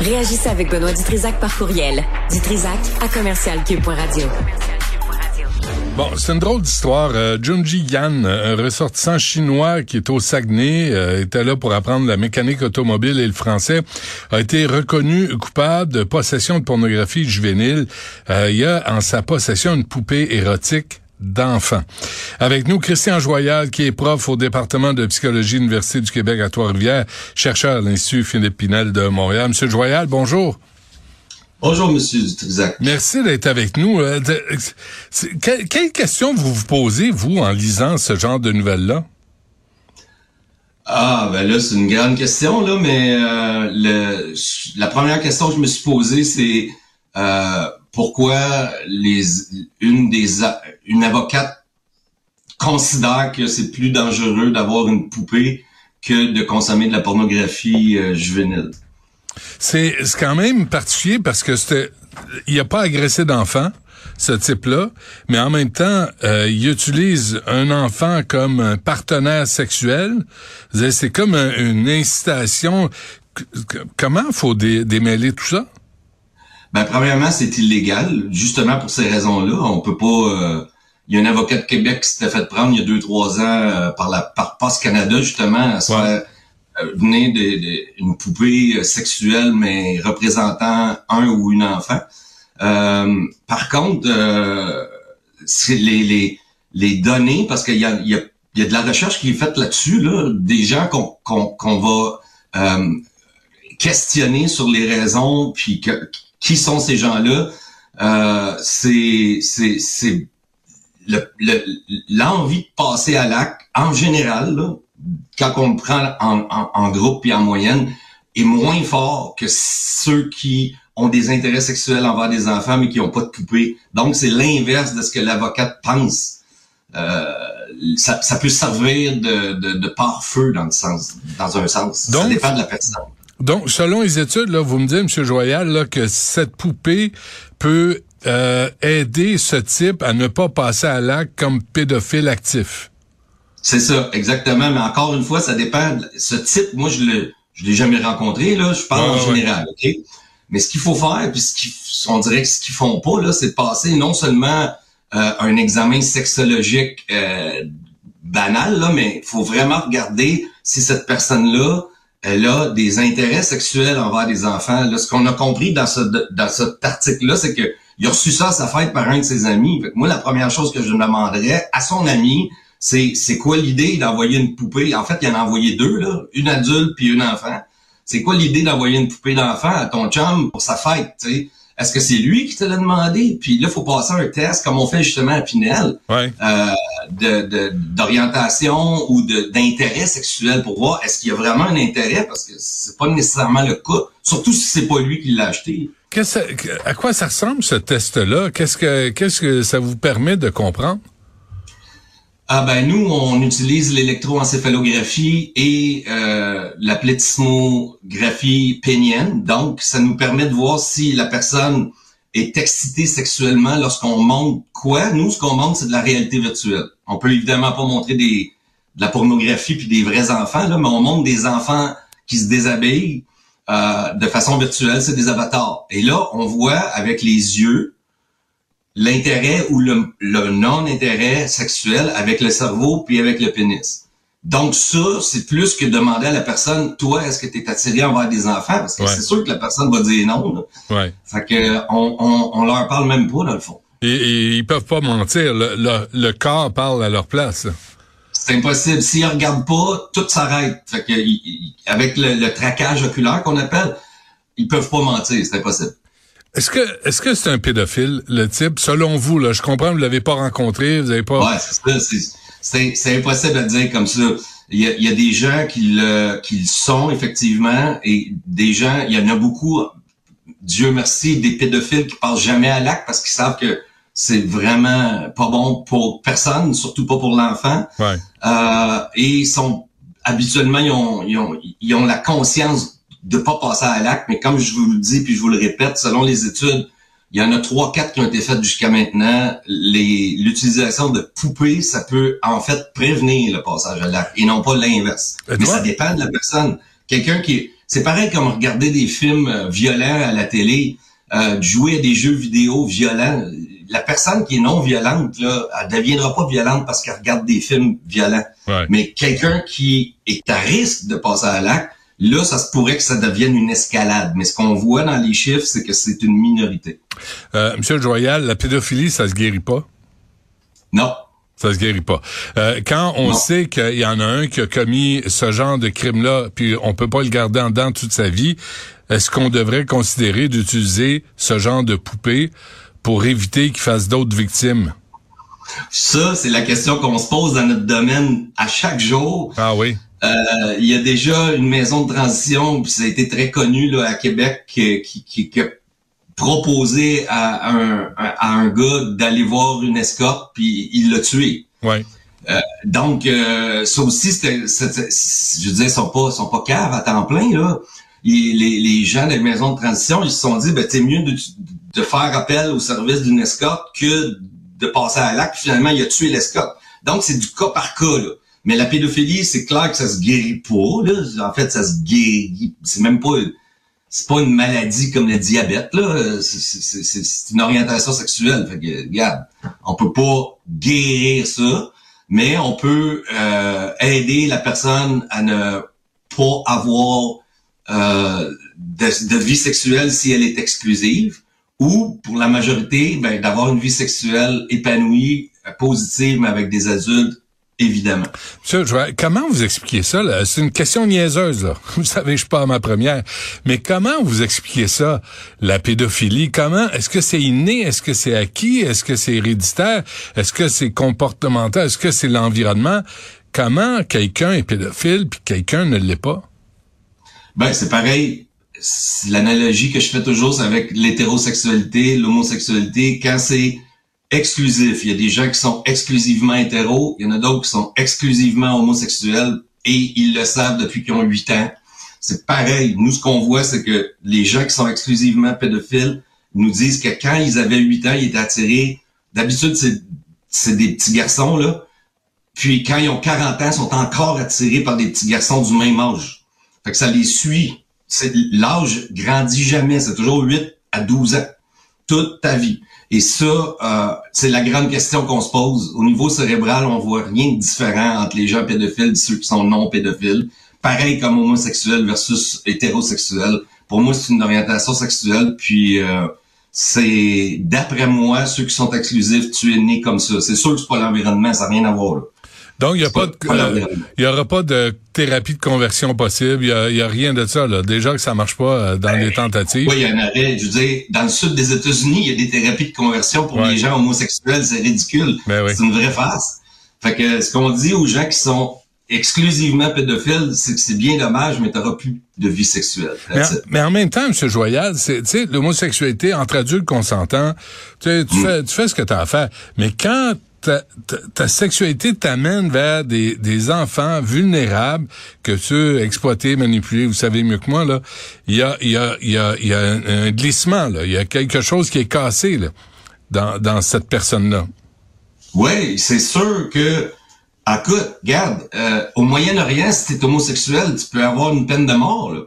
Réagissez avec Benoît Dutrisac par courriel. Dutrisac à commercialcube.radio. Bon, c'est une drôle d'histoire. Euh, Junji Yan, un ressortissant chinois qui est au Saguenay, euh, était là pour apprendre la mécanique automobile et le français, a été reconnu coupable de possession de pornographie juvénile. Euh, il y a en sa possession une poupée érotique d'enfants. Avec nous, Christian Joyal, qui est prof au département de psychologie de l'Université du Québec à Trois-Rivières, chercheur à l'Institut Philippe Pinel de Montréal. Monsieur Joyal, bonjour. Bonjour, Monsieur Dutrisac. Merci d'être avec nous. Euh, quelle question vous vous posez, vous, en lisant ce genre de nouvelles-là? Ah, ben là, c'est une grande question, là, mais euh, le, la première question que je me suis posée, c'est euh, pourquoi les une des une avocate considère que c'est plus dangereux d'avoir une poupée que de consommer de la pornographie juvénile? C'est quand même particulier parce que c'était il a pas agressé d'enfant ce type-là, mais en même temps, euh, il utilise un enfant comme un partenaire sexuel. C'est comme une incitation. Comment faut démêler tout ça? Ben, premièrement, c'est illégal, justement pour ces raisons-là. On peut pas. Euh, il y a un avocat de Québec qui s'était fait prendre il y a deux, trois ans euh, par la par Post Canada, justement, à se faire euh, venait d'une poupée euh, sexuelle, mais représentant un ou une enfant. Euh, par contre, euh, c'est les, les, les données, parce qu'il y a, il y, a, il y a de la recherche qui est faite là-dessus, là, des gens qu'on qu'on qu'on va euh, questionner sur les raisons, puis que, qui sont ces gens-là? Euh, c'est c'est c'est l'envie de passer à l'acte en général, là, quand on le prend en, en, groupe et en moyenne, est moins fort que ceux qui ont des intérêts sexuels envers des enfants mais qui n'ont pas de poupée. Donc, c'est l'inverse de ce que l'avocate pense. Euh, ça, ça, peut servir de, de, de pare-feu dans, le sens, dans un sens. Donc, ça dépend de la personne. Donc, selon les études, là, vous me dites, M. Joyal, là, que cette poupée peut euh, aider ce type à ne pas passer à l'acte comme pédophile actif. C'est ça, exactement. Mais encore une fois, ça dépend. Ce type, moi, je le, je l'ai jamais rencontré, là. Je parle en général, OK? Mais ce qu'il faut faire, puis ce qu'on dirait que ce qu'ils font pas, là, c'est de passer non seulement euh, un examen sexologique euh, banal, là, mais il faut vraiment regarder si cette personne-là, elle a des intérêts sexuels envers des enfants. Là, ce qu'on a compris dans ce dans cet article-là, c'est que il a reçu ça à sa fête par un de ses amis. Fait moi, la première chose que je demanderais à son ami, c'est c'est quoi l'idée d'envoyer une poupée? En fait, il en a envoyé deux, là, une adulte puis une enfant. C'est quoi l'idée d'envoyer une poupée d'enfant à ton chum pour sa fête? Est-ce que c'est lui qui te l'a demandé? Puis là, il faut passer un test, comme on fait justement à Pinel, euh, de, d'orientation ou de, d'intérêt sexuel pour voir est-ce qu'il y a vraiment un intérêt, parce que c'est pas nécessairement le cas, surtout si c'est pas lui qui l'a acheté. à quoi ça ressemble ce test-là? Qu'est-ce que qu'est-ce que ça vous permet de comprendre? Ah ben nous, on utilise l'électroencéphalographie et euh, la plétismographie pénienne. Donc, ça nous permet de voir si la personne est excitée sexuellement lorsqu'on montre quoi. Nous, ce qu'on montre, c'est de la réalité virtuelle. On peut évidemment pas montrer des, de la pornographie puis des vrais enfants, là, mais on montre des enfants qui se déshabillent euh, de façon virtuelle, c'est des avatars. Et là, on voit avec les yeux l'intérêt ou le, non-intérêt sexuel avec le cerveau puis avec le pénis. Donc ça, c'est plus que demander à la personne, toi, est-ce que tu es attiré envers des enfants? Parce que c'est sûr que la personne va dire non. Ouais. Fait que on, on, on, leur parle même pas, dans le fond. Et, ils peuvent pas mentir. Le, le, corps parle à leur place. C'est impossible. S'ils regardent pas, tout s'arrête. Fait que avec le, le traquage oculaire qu'on appelle, ils peuvent pas mentir. C'est impossible. Est-ce que est-ce que c'est un pédophile le type? Selon vous là Je comprends vous l'avez pas rencontré, vous avez pas. Ouais, c'est c'est c'est impossible à dire comme ça. Il y a, il y a des gens qui le qui le sont effectivement et des gens, il y en a beaucoup. Dieu merci, des pédophiles qui passent jamais à l'acte parce qu'ils savent que c'est vraiment pas bon pour personne, surtout pas pour l'enfant. Ouais. Euh, et ils sont habituellement ils ont, ils ont ils ont la conscience de pas passer à l'acte, mais comme je vous le dis puis je vous le répète, selon les études, il y en a trois, quatre qui ont été faites jusqu'à maintenant. L'utilisation de poupées, ça peut en fait prévenir le passage à l'acte et non pas l'inverse. Mais ça dépend de la personne. Quelqu'un qui C'est pareil comme regarder des films euh, violents à la télé, euh, jouer à des jeux vidéo violents. La personne qui est non violente, là, elle deviendra pas violente parce qu'elle regarde des films violents. Mais quelqu'un qui est à risque de passer à l'acte, là, ça se pourrait que ça devienne une escalade. Mais ce qu'on voit dans les chiffres, c'est que c'est une minorité. Euh, Monsieur Joyal, la pédophilie, ça se guérit pas? Non. Ça se guérit pas. Euh, quand on sait qu'il y en a un qui a commis ce genre de crime-là, puis on peut pas le garder en dedans toute sa vie, est-ce qu'on devrait considérer d'utiliser ce genre de poupée pour éviter qu'il fasse d'autres victimes? Ça, c'est la question qu'on se pose dans notre domaine à chaque jour. Ah oui. Euh, il y a déjà une maison de transition, puis ça a été très connu là, à Québec, qui, qui, qui a proposé à un, à un gars d'aller voir une escorte, puis il l'a tué. Ouais. Euh, donc, euh, ça aussi, c'était, je dire, ils sont pas, sont pas caves à temps plein là. les, les gens des maisons de transition, ils se sont dit, ben c'est mieux de, de faire appel au service d'une escorte que de passer à l'acte. Finalement, il a tué l'escorte. Donc, c'est du cas par cas là. Mais la pédophilie, c'est clair que ça se guérit pas. Là. En fait, ça se guérit. C'est même pas. C'est pas une maladie comme le diabète. Là. C'est, une orientation sexuelle. Fait que, regarde, on peut pas guérir ça, mais on peut euh, aider la personne à ne pas avoir euh, de, de, vie sexuelle si elle est exclusive, ou pour la majorité, ben, d'avoir une vie sexuelle épanouie, positive, mais avec des adultes Évidemment. Monsieur, comment vous expliquez ça? C'est une question niaiseuse. Là. Vous savez, je suis pas à ma première. Mais comment vous expliquez ça, la pédophilie? Comment? Est-ce que c'est inné? Est-ce que c'est acquis? Est-ce que c'est héréditaire? Est-ce que c'est comportemental? Est-ce que c'est l'environnement? Comment quelqu'un est pédophile puis quelqu'un ne l'est pas? Ben, c'est pareil. L'analogie que je fais toujours, c'est avec l'hétérosexualité, l'homosexualité. Quand c'est exclusif. Il y a des gens qui sont exclusivement hétéros, il y en a d'autres qui sont exclusivement homosexuels et ils le savent depuis qu'ils ont 8 ans. C'est pareil. Nous, ce qu'on voit, c'est que les gens qui sont exclusivement pédophiles nous disent que quand ils avaient 8 ans, ils étaient attirés. D'habitude, c'est des petits garçons, là. Puis quand ils ont 40 ans, ils sont encore attirés par des petits garçons du même âge. Fait que ça les suit. L'âge grandit jamais. C'est toujours 8 à 12 ans. Toute ta vie. Et ça, euh, c'est la grande question qu'on se pose. Au niveau cérébral, on voit rien de différent entre les gens pédophiles et ceux qui sont non pédophiles. Pareil comme homosexuel versus hétérosexuel. Pour moi, c'est une orientation sexuelle. Puis euh, c'est, d'après moi, ceux qui sont exclusifs, tu es né comme ça. C'est sûr que c'est pas l'environnement, ça n'a rien à voir. Là. Donc, il y a pas, euh, il y aura pas de thérapie de conversion possible. Il y a, y a, rien de ça. Là. Déjà que ça marche pas euh, dans les ben, tentatives. Oui, il y a un arrêt. Je veux dire, dans le sud des États-Unis, il y a des thérapies de conversion pour les gens homosexuels. C'est ridicule. Ben c'est une vraie farce. Fait que ce qu'on dit aux gens qui sont exclusivement pédophiles, c'est que c'est bien dommage, mais tu n'auras plus de vie sexuelle. Mais, en même temps, M. Joyal, c'est, tu sais, l'homosexualité entre adultes consentants, tu, mm. fais, tu fais ce que tu as à faire. Mais quand ta, sexualité t'amène vers des, enfants vulnérables que tu exploiter, manipuler, vous savez mieux que moi, là. Il y a, un, glissement, là. Il y a quelque chose qui est cassé, là, dans, dans cette personne-là. Oui, c'est sûr que, écoute, regarde, euh, au Moyen-Orient, si t'es homosexuel, tu peux avoir une peine de mort, là.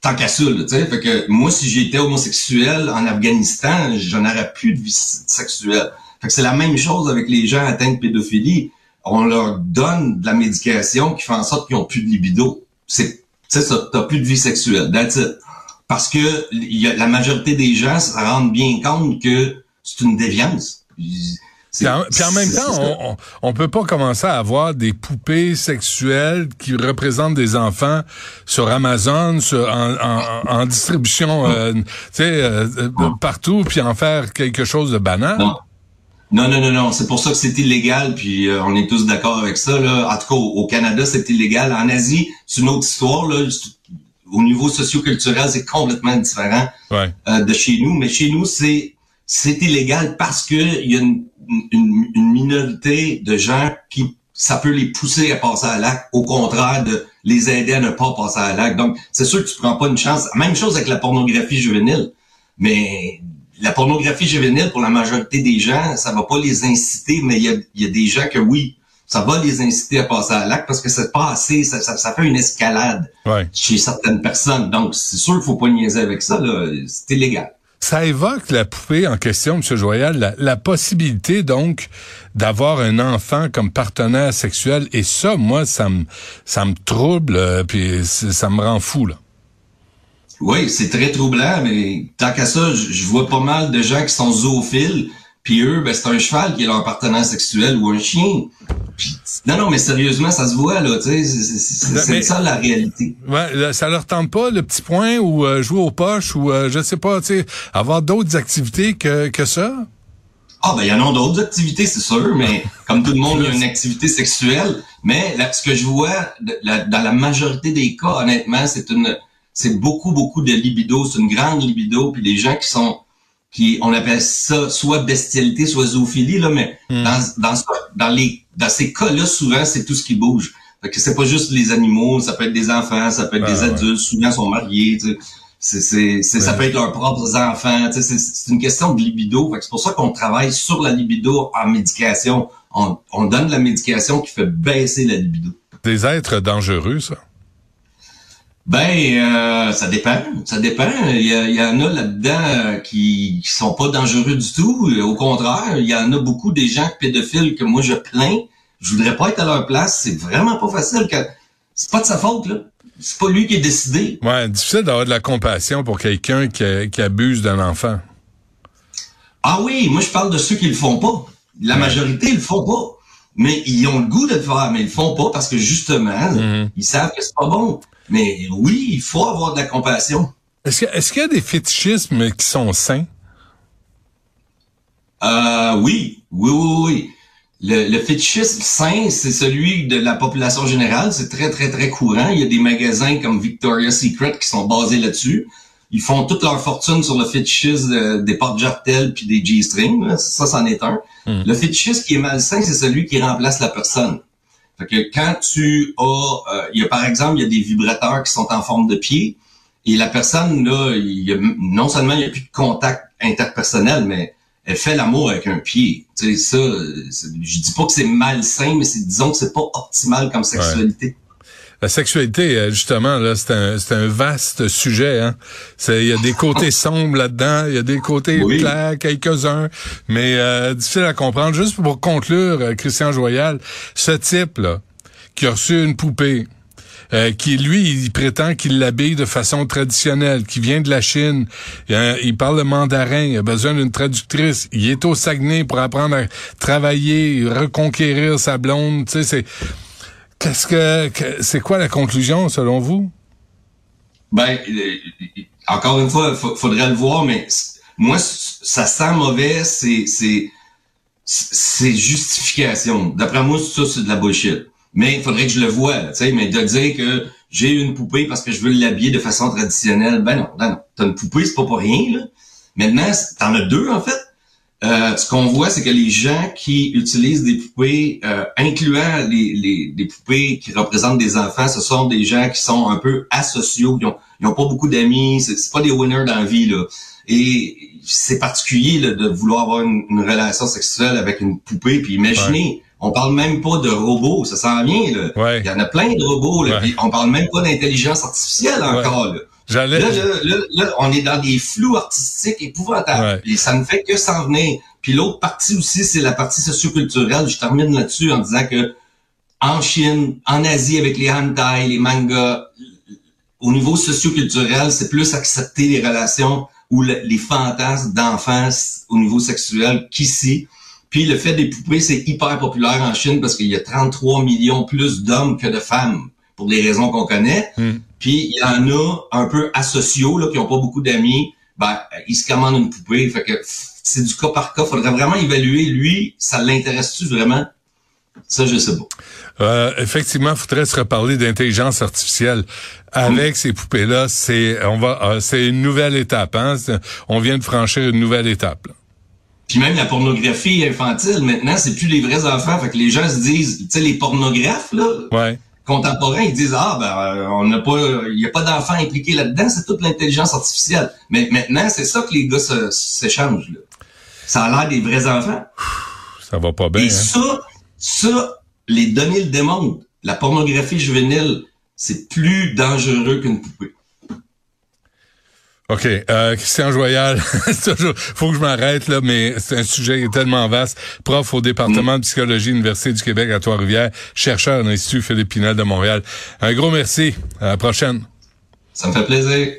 Tant qu'à ça, tu sais. Fait que moi, si j'étais homosexuel en Afghanistan, j'en aurais plus de vie sexuelle c'est la même chose avec les gens atteints de pédophilie. On leur donne de la médication qui fait en sorte qu'ils ont plus de libido. C'est, ça, t'as plus de vie sexuelle. That's it. Parce que y a, la majorité des gens se rendent bien compte que c'est une déviance. Puis en, même temps, on, on, peut pas commencer à avoir des poupées sexuelles qui représentent des enfants sur Amazon, sur, en, distribution, euh, tu sais, euh, euh, partout, puis en faire quelque chose de banal. Non, non, non, non. C'est pour ça que c'est illégal, puis euh, on est tous d'accord avec ça. Là. En tout cas, au, Canada, c'est illégal. En Asie, c'est une autre histoire. Là. Au niveau socio-culturel, c'est complètement différent euh, de chez nous. Mais chez nous, c'est c'est illégal parce que il y a une, une, minorité de gens qui ça peut les pousser à passer à l'acte, au contraire de les aider à ne pas passer à l'acte. Donc, c'est sûr que tu prends pas une chance. Même chose avec la pornographie juvénile. Mais la pornographie juvénile, pour la majorité des gens, ça va pas les inciter, mais il y a, des gens que oui, ça va les inciter à passer à l'acte parce que c'est pas assez, ça, ça, fait une escalade chez certaines personnes. Donc, c'est sûr qu'il faut pas niaiser avec ça. C'est illégal. Ça évoque la poupée en question, M. Joyal, la, possibilité donc d'avoir un enfant comme partenaire sexuel. Et ça, moi, ça me ça me trouble, euh, puis ça me rend fou là. Oui, c'est très troublant, mais tant qu'à ça, je vois pas mal de gens qui sont zoophiles puis eux, ben, c'est un cheval qui est leur partenaire sexuel ou un chien. non, non, mais sérieusement, ça se voit, là, tu sais, c'est ça la réalité. Ouais, ça leur tente pas le petit point ou euh, jouer aux poches ou, euh, je sais pas, tu sais, avoir d'autres activités que, que ça? Ah, ben, il y en a d'autres activités, c'est sûr, mais comme tout le monde, il y a une activité sexuelle. Mais là, ce que je vois, dans la majorité des cas, honnêtement, c'est une, c'est beaucoup, beaucoup de libido, c'est une grande libido, puis les gens qui sont qui on appelle ça soit bestialité, soit zoophilie là, mais hmm. dans dans dans les dans ces cas-là souvent c'est tout ce qui bouge. Fait que c'est pas juste les animaux, ça peut être des enfants, ça peut être des adultes, souvent sont mariés, tu sais. C'est, c'est, c'est ça peut être leurs propres enfants, tu sais, c'est, une question de libido. Fait que c'est pour ça qu'on travaille sur la libido en médication. On, on donne la médication qui fait baisser la libido. Des êtres dangereux, ça. Ben, euh, ça dépend. Ça dépend. Il y, en a là-dedans euh, qui, qui sont pas dangereux du tout. Au contraire, il y en a beaucoup des gens pédophiles que moi je plains. Je voudrais pas être à leur place. C'est vraiment pas facile. Que... C'est pas de sa faute, là. C'est pas lui qui est décidé. Ouais, difficile d'avoir de la compassion pour quelqu'un qui, abuse d'un enfant. Ah oui, moi je parle de ceux qui le font pas. La majorité, ils le font pas. Mais ils ont le goût de le faire, mais ils le font pas parce que justement, mm-hmm. ils savent que c'est pas bon. Mais oui, il faut avoir de la compassion. Est-ce qu'il y a des fétichismes qui sont sains? Euh, oui, oui, oui, oui. Le, le fétichisme sain, c'est celui de la population générale. C'est très, très, très courant. Il y a des magasins comme Victoria's Secret qui sont basés là-dessus. Ils font toute leur fortune sur le fétichisme des porte-jartelles puis des G-strings. Ça, c'en est un. Hmm. Le fétichisme qui est malsain, c'est celui qui remplace la personne. Fait que quand tu as, euh, il y a par exemple, il y a des vibrateurs qui sont en forme de pied et la personne là, il y a, non seulement il n'y a plus de contact interpersonnel, mais elle fait l'amour avec un pied. Tu sais ça, je dis pas que c'est malsain, mais c'est disons que c'est pas optimal comme sexualité. La sexualité, euh, justement, là, c'est un, c'est un vaste sujet. Hein? Il y a des côtés sombres là-dedans, il y a des côtés clairs, quelques-uns, mais euh, difficile à comprendre. Juste pour conclure, euh, Christian Joyal, ce type-là, qui a reçu une poupée, qui lui, il prétend qu'il l'habille de façon traditionnelle, qui vient de la Chine, il parle le mandarin, il a besoin d'une traductrice, il est au Saguenay pour apprendre à travailler, reconquérir sa blonde, tu sais, c'est Qu'est-ce que, c'est quoi la conclusion selon vous? Ben, euh, encore une fois, faudrait le voir, mais moi, ça sent mauvais, c'est, c'est, c'est justification. D'après moi, ça, c'est de la bullshit. Mais il faudrait que je le vois, tu sais, mais de dire que j'ai une poupée parce que je veux l'habiller de façon traditionnelle, ben non, ben non. T'as une poupée, c'est pas pour rien, là. Maintenant, t'en as deux, en fait? Euh, ce qu'on voit, c'est que les gens qui utilisent des poupées, euh, incluant les, les, poupées qui représentent des enfants, ce sont des gens qui sont un peu asociaux, qui ont, pas beaucoup d'amis, c'est pas des winners dans la vie. Là. Et c'est particulier de vouloir avoir une, relation sexuelle avec une poupée. Puis imaginez, on parle même pas de robots, ça sent bien. Là. Il y en a plein de robots. Là, puis on parle même pas d'intelligence artificielle encore. Là. Là, là, on est dans des flous artistiques épouvantables. Et ça ne fait que s'en venir. Puis l'autre partie aussi, c'est la partie socioculturelle. Je termine là-dessus en disant que en Chine, en Asie, avec les hentai, les mangas, au niveau socioculturel, c'est plus accepter les relations ou les fantasmes d'enfance au niveau sexuel qu'ici. Puis le fait des poupées, c'est hyper populaire en Chine parce qu'il y a 33 millions plus d'hommes que de femmes, pour des raisons qu'on connaît. Hmm. Puis il y en a un peu asociaux là, qui ont pas beaucoup d'amis. Ben, ils se commandent une poupée. Fait que c'est du cas par cas. Faudrait vraiment évaluer, lui, ça l'intéresse-tu vraiment? Ça, je sais pas. Euh, effectivement, il faudrait se reparler d'intelligence artificielle. Avec ces poupées-là, c'est on va euh, c'est une nouvelle étape. Hein? On vient de franchir une nouvelle étape. Puis même la pornographie infantile, maintenant, c'est plus les vrais enfants. Fait que les gens se disent, tu sais, les pornographes, là. Ouais contemporains, ils disent ah ben euh, on n'a pas, il y a pas d'enfants impliqués là-dedans, c'est toute l'intelligence artificielle. Mais maintenant, c'est ça que les gars s'échangent. Ça a l'air des vrais enfants. Ça va pas bien. Et hein. ça, ça, les données le démontrent. La pornographie juvénile, c'est plus dangereux qu'une poupée. OK. Euh, Christian Joyal, faut que je m'arrête là, mais c'est un sujet tellement vaste. Prof au département de psychologie Université du Québec à Trois-Rivières, chercheur à l'Institut Philippe de Montréal. Un gros merci. À la prochaine. Ça me fait plaisir.